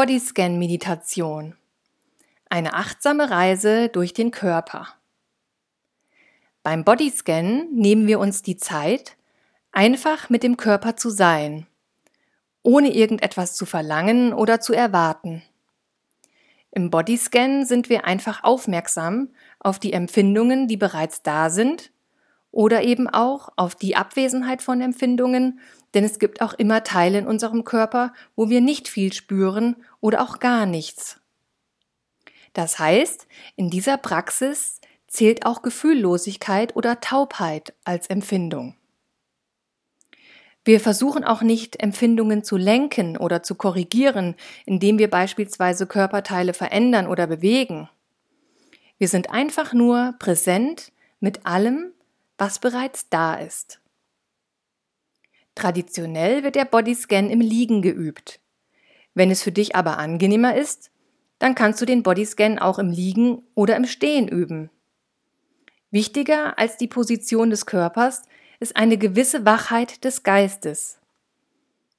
Bodyscan-Meditation. Eine achtsame Reise durch den Körper. Beim Bodyscan nehmen wir uns die Zeit, einfach mit dem Körper zu sein, ohne irgendetwas zu verlangen oder zu erwarten. Im Bodyscan sind wir einfach aufmerksam auf die Empfindungen, die bereits da sind, oder eben auch auf die Abwesenheit von Empfindungen, denn es gibt auch immer Teile in unserem Körper, wo wir nicht viel spüren oder auch gar nichts. Das heißt, in dieser Praxis zählt auch Gefühllosigkeit oder Taubheit als Empfindung. Wir versuchen auch nicht, Empfindungen zu lenken oder zu korrigieren, indem wir beispielsweise Körperteile verändern oder bewegen. Wir sind einfach nur präsent mit allem, was bereits da ist. Traditionell wird der Bodyscan im Liegen geübt. Wenn es für dich aber angenehmer ist, dann kannst du den Bodyscan auch im Liegen oder im Stehen üben. Wichtiger als die Position des Körpers ist eine gewisse Wachheit des Geistes.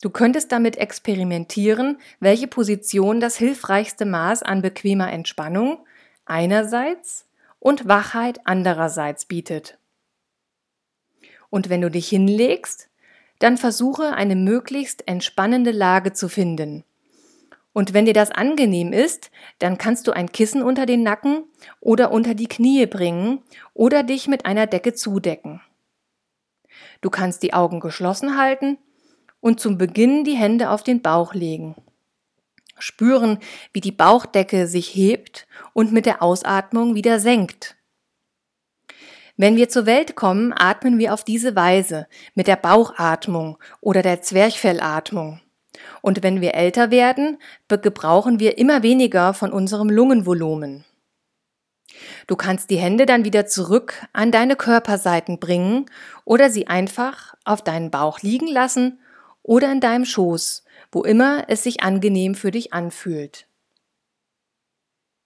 Du könntest damit experimentieren, welche Position das hilfreichste Maß an bequemer Entspannung einerseits und Wachheit andererseits bietet. Und wenn du dich hinlegst, dann versuche eine möglichst entspannende Lage zu finden. Und wenn dir das angenehm ist, dann kannst du ein Kissen unter den Nacken oder unter die Knie bringen oder dich mit einer Decke zudecken. Du kannst die Augen geschlossen halten und zum Beginn die Hände auf den Bauch legen. Spüren, wie die Bauchdecke sich hebt und mit der Ausatmung wieder senkt. Wenn wir zur Welt kommen, atmen wir auf diese Weise mit der Bauchatmung oder der Zwerchfellatmung. Und wenn wir älter werden, gebrauchen wir immer weniger von unserem Lungenvolumen. Du kannst die Hände dann wieder zurück an deine Körperseiten bringen oder sie einfach auf deinen Bauch liegen lassen oder in deinem Schoß, wo immer es sich angenehm für dich anfühlt.